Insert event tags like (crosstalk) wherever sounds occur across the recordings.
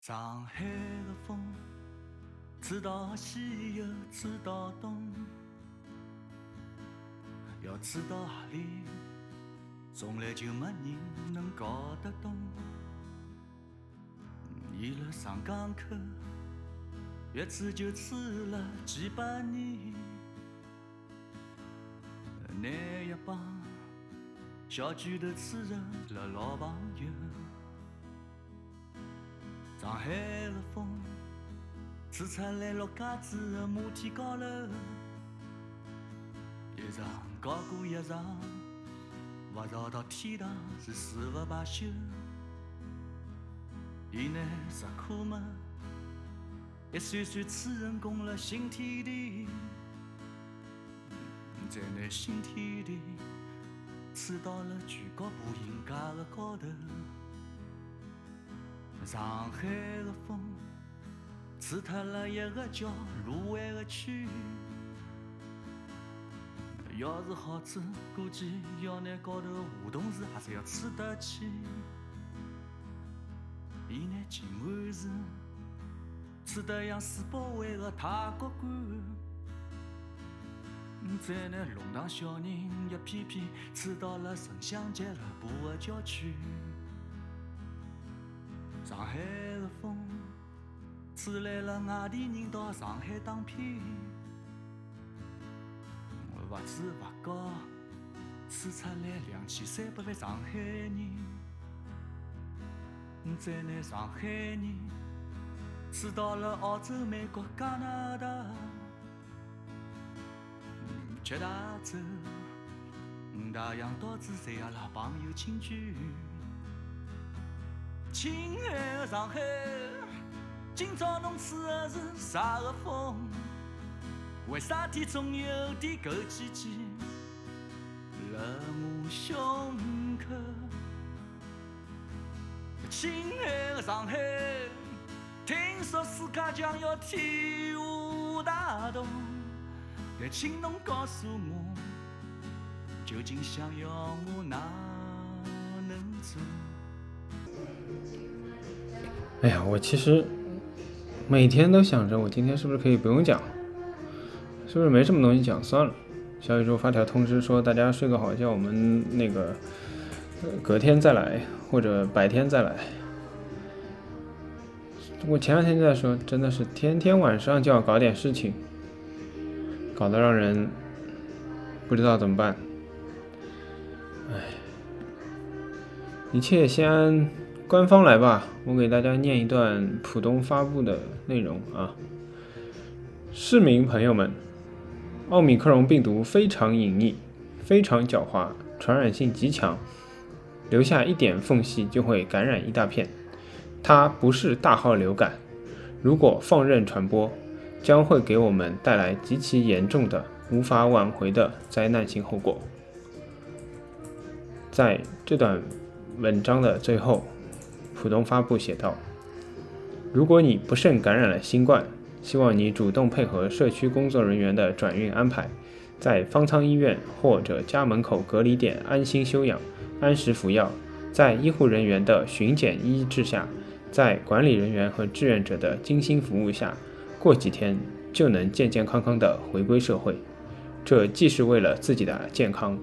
上海的风，吹到西又吹到东，要吹到何里，从来就没人能搞得懂。伊辣上港口，一吹就吹了几百年，拿一帮小拳头吹成了老朋友。上海的风，吹出来陆家嘴的马蹄高楼，一场高过一场，勿绕到天堂是誓不罢休。伊拿石库门一扇扇吹成功了新天地，再拿新天地吹到了全国步行街的高头。上海的风，吹脱了一个叫卢湾的区。要是好吃，估计要拿高头梧桐树也是要吹得起。伊拿静安寺吹得像世博会的太国馆，再拿龙塘小人一片片吹到了城乡结合部的郊区。上海的风，吹来了外地人到上海打拼，物资勿高，吹出来两千三百万上海人，再拿上海人吹到了澳洲、美国、加拿大，七大洲、大洋岛主侪阿拉朋友亲眷。亲爱的上海，今朝侬吹的是啥个风？为啥体总有点枸杞杞辣我胸口？亲爱的上海，听说世界将要天下大同，但请侬告诉我，究竟想要我哪能做？哎呀，我其实每天都想着，我今天是不是可以不用讲，是不是没什么东西讲算了？小宇宙发条通知说，大家睡个好觉，我们那个隔天再来，或者白天再来。我前两天就在说，真的是天天晚上就要搞点事情，搞得让人不知道怎么办。哎，一切先安官方来吧，我给大家念一段浦东发布的内容啊。市民朋友们，奥密克戎病毒非常隐匿，非常狡猾，传染性极强，留下一点缝隙就会感染一大片。它不是大号流感，如果放任传播，将会给我们带来极其严重的、无法挽回的灾难性后果。在这段文章的最后，浦东发布写道：“如果你不慎感染了新冠，希望你主动配合社区工作人员的转运安排，在方舱医院或者家门口隔离点安心休养、按时服药，在医护人员的巡检医治下。”在管理人员和志愿者的精心服务下，过几天就能健健康康的回归社会。这既是为了自己的健康，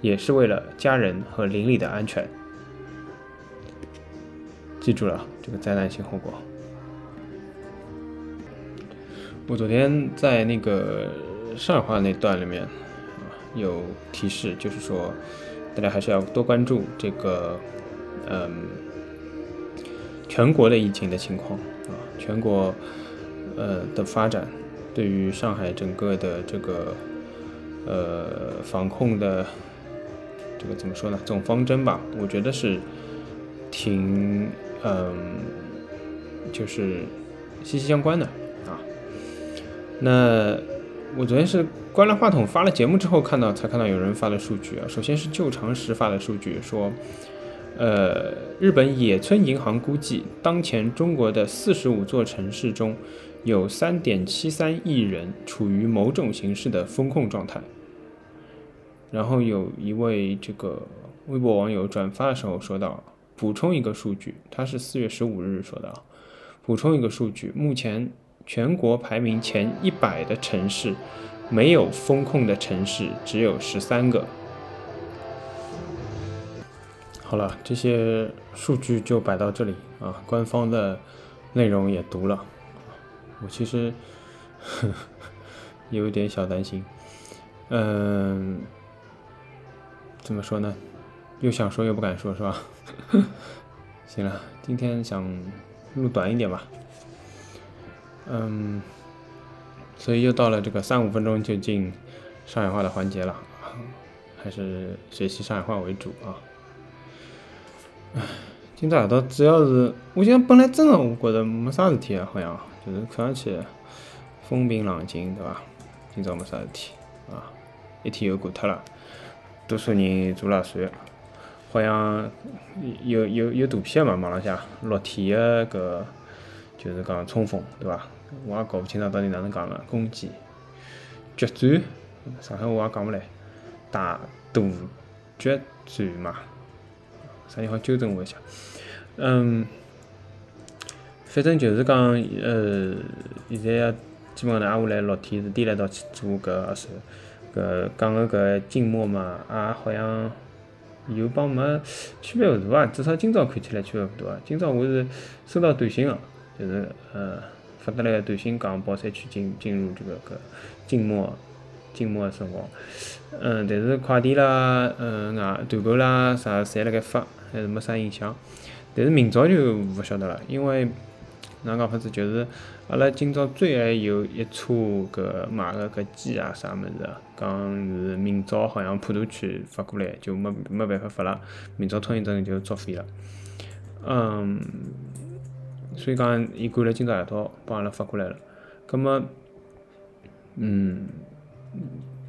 也是为了家人和邻里的安全。记住了这个灾难性后果。我昨天在那个上海话那段里面有提示，就是说大家还是要多关注这个，嗯。全国的疫情的情况啊，全国呃的发展，对于上海整个的这个呃防控的这个怎么说呢？总方针吧，我觉得是挺嗯，就是息息相关的啊。那我昨天是关了话筒发了节目之后看到才看到有人发的数据啊，首先是旧常识发的数据说。呃，日本野村银行估计，当前中国的四十五座城市中，有三点七三亿人处于某种形式的风控状态。然后有一位这个微博网友转发的时候说到，补充一个数据，他是四月十五日说的啊，补充一个数据，目前全国排名前一百的城市，没有封控的城市只有十三个。好了，这些数据就摆到这里啊，官方的内容也读了，我其实 (laughs) 有点小担心，嗯，怎么说呢？又想说又不敢说，是吧？(laughs) 行了，今天想录短一点吧，嗯，所以又到了这个三五分钟就进上海话的环节了，还是学习上海话为主啊。唉，今朝夜到主要是，我想本来真的我觉着没啥事体啊，好像就是看上去风平浪静，对吧？今朝没啥事体啊，一天又过脱了，多数人做了算，好像有有有图片嘛，网浪向落天的搿就是讲冲锋，对伐？我也搞勿清爽到底哪能讲了，攻击、决战，上海话也讲勿来，大大决战嘛。啥地方纠正我一下？嗯，反正就是讲，呃，现在基本上挨下来六天是颠来倒去做搿时候，搿讲个搿静默嘛，也好像有帮没区别勿大啊。至少今朝看起来区别勿大啊。今朝我是收到短信个，就是呃发得来个短信讲宝山区进进入这个搿静默静默个辰光，嗯，但是快递啦，嗯，外团购啦啥侪辣盖发。还是没啥影响，但是明朝就勿晓得了，因为哪讲法子，就是阿拉今朝最爱有一车搿买个搿鸡啊啥物事，讲是明朝好像普陀区发过来，就没没办法发了，明朝通行证就作废了。嗯，所以讲伊赶了今朝夜到帮阿拉发过来了，葛末，嗯。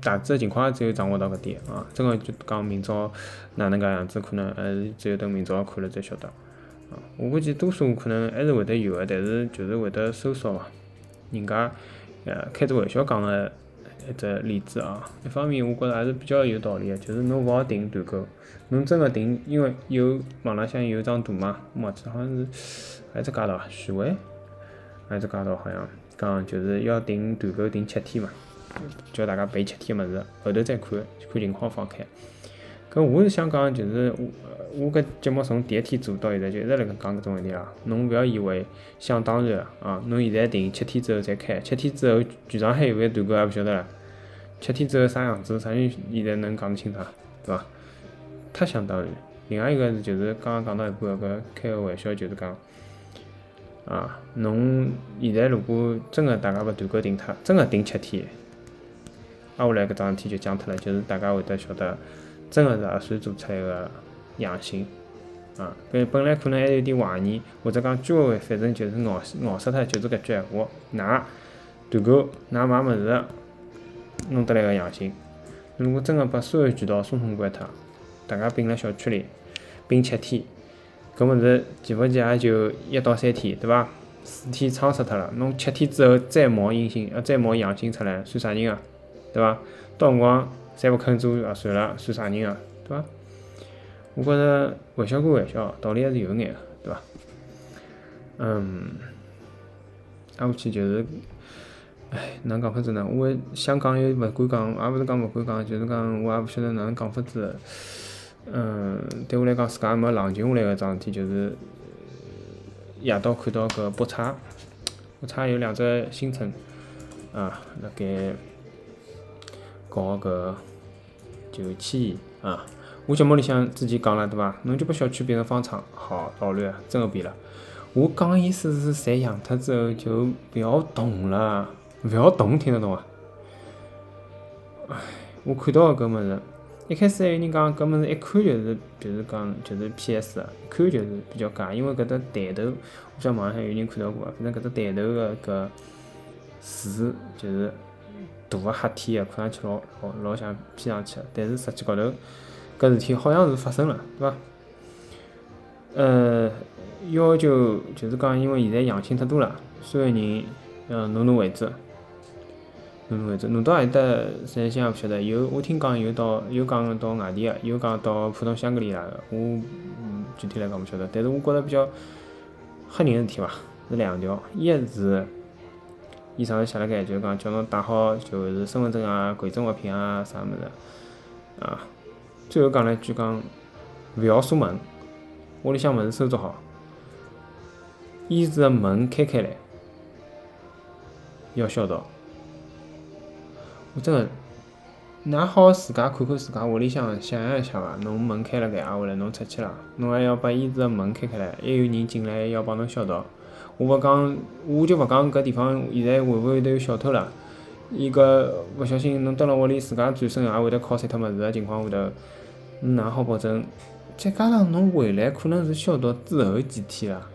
大致个情况只有掌握到搿点啊，真个就讲明朝哪能介样子，可能还是只有等明朝看了再晓得啊。我估计多数可能还是会得有个，但是就是会得收缩嘛。人家呃开着玩笑讲个一只例子啊，一方面我觉着还是比较有道理个，就是侬勿好订团购，侬真个订，因为有网浪向有张图嘛，我忘记好像是还只街道，徐汇，还只街道好像讲就是要订团购订七天嘛。叫大家备七天物事，后头再看看情况放开。搿我是想讲，就是我我搿节目从第一天做到现在，就一直辣盖讲搿种问题啊。侬勿要以为想当然啊！侬现在定七天之后再开，七天之后全上海有勿有团购还勿晓得啦。七天之后啥样子，啥人现在能讲得清爽，对伐？太想当然。另外一个是就是刚刚讲到一半搿开个玩笑，就是讲啊，侬现在如果真个大家勿团购订脱，真个订七天。挨下来搿桩事体就讲脱了，就是大家会得晓得，真个是核酸做出来个阳性，啊，搿本来可能还有点怀疑，或者讲居委会反正就是咬咬死脱，就是搿句闲话，㑚团购㑚买物事弄得来个阳性，如果真个把所有渠道统统关脱，大家并辣小区里并七天，搿物事岂勿也就一到三天，对伐？四天撑死脱了，侬七天之后再冒阴性，呃，再冒阳性出来，算啥人啊？对伐？到辰光再勿肯做核算了，算啥人啊？对伐？我觉着玩笑归玩笑，道理还是有眼个，对伐？嗯，挨下去就是，唉，哪能讲法子呢？我想讲又勿敢讲，也勿是讲勿敢讲，就是讲我也勿晓得哪能讲法子。嗯，对我来讲，自家没冷静下来个桩事体，就是夜到看到搿北叉，(coughs) 北叉有两只新村啊，辣盖。搞搿就迁啊！我节目里向之前讲了对伐？侬就把小区变成方舱，好老乱啊！真个变了。我讲个意思是，侪养脱之后就勿要动了，勿要动，听得懂伐？唉，我看到个搿物事，一开始还有人讲搿物事一看就是，就是讲就是 PS 啊，一看就是比较假，因为搿只抬头，我晓得网上有人看到过，反正搿只抬头个搿字就是。大个黑天个，看上去老老老像 P 上去个，但是实际高头，搿事体好像是发生了，对伐？呃，要求就是讲，因为现在阳性太多了，所有人要挪挪位置，挪挪位置，挪到何里搭，实际上勿晓得。有我听讲有到，有讲到外地个，有讲到浦东香格里拉个，我嗯具体来讲勿晓得。但是我觉着比较吓人个事体伐，是两条，一是伊上头写了盖，就是讲叫侬带好就是身份证啊、贵重物品啊啥物事啊。最后讲了一句讲，勿要锁门，屋里向物事收拾好，衣橱个门开开来，要消毒。我真个，㑚好自家看看自家屋里向，想象一下伐？侬门开了盖，挨下来侬出去了，侬还要把衣橱个门开开来，还有人进来要帮侬消毒。我勿讲，我就勿讲搿地方现在会勿会得有小偷了。伊搿勿小心侬蹲辣屋里自家转身也会得敲碎脱物事个情况下头，哪好保证？再加上侬回来可能是消毒之后几天了，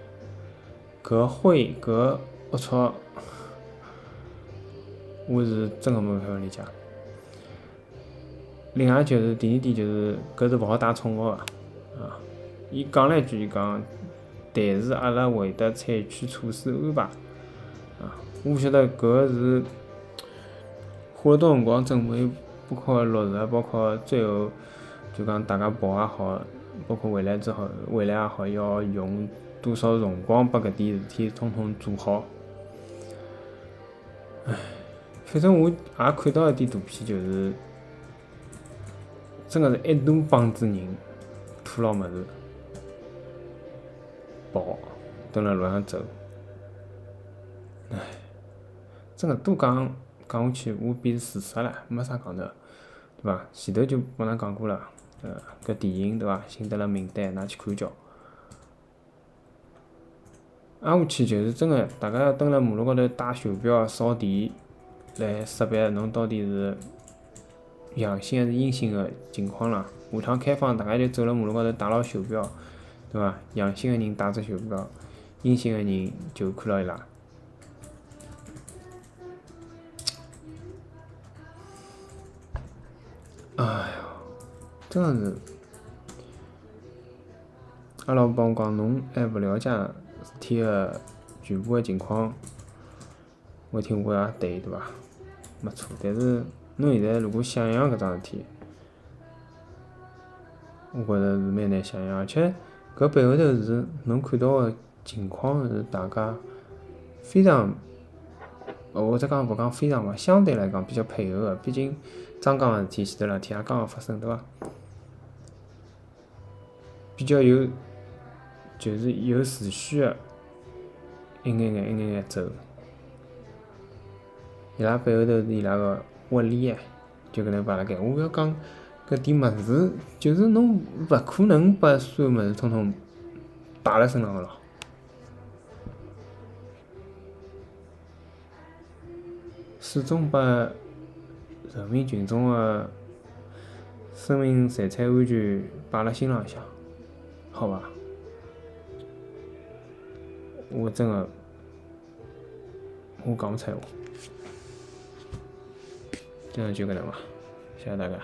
搿灰搿龌龊。我是真个没办法理解。另外就是第二点就是搿是勿好带宠物个，啊，伊讲了一句，伊讲，但是阿拉会得采取措施安排，啊，我晓得搿是花了多辰光准备，包括落实，包括最后就讲大家跑也好，包括回来之后回来也好，要用多少辰光把搿点事体统统做好，唉。反正我也看到一点图片，就是真个是一大帮子人拖牢物事跑，蹲辣路上走。唉，真个多讲讲下去，我变事实了，没啥讲头，对伐？前头就帮㑚讲过了，呃，搿电影对伐？辛德勒名单，㑚去看叫。挨下去就是真个，大家要蹲辣马路高头带手表、扫地。来识别侬到底是阳性还是阴性个情况啦。下趟开放，大家就走辣马路高头带牢手表，对伐？阳性个人带只手表，阴性个人就看牢伊拉。哎哟，真个是，阿拉帮我讲，侬还勿了解事体个全部个情况，我听我也对，对伐？没错，但是侬现在如果想象搿桩事体，我觉着是蛮难想象，而且搿背后头是侬看到个情况是大家非常，或者讲勿讲非常嘛，相对来讲比较配合个，毕竟张刚个事体前头两天也刚刚发生，对伐？比较有，就是有秩序个，一眼眼一眼眼走。伊拉背后头是伊拉个窝里，就搿能摆辣盖。我要讲搿点物事，就是侬勿可能把所有物事统统带辣身浪个咯。始终把人民群众个生命财产安全摆辣心浪向，好伐？我真个，我讲勿出闲话。今天就搿能伐，谢谢大家。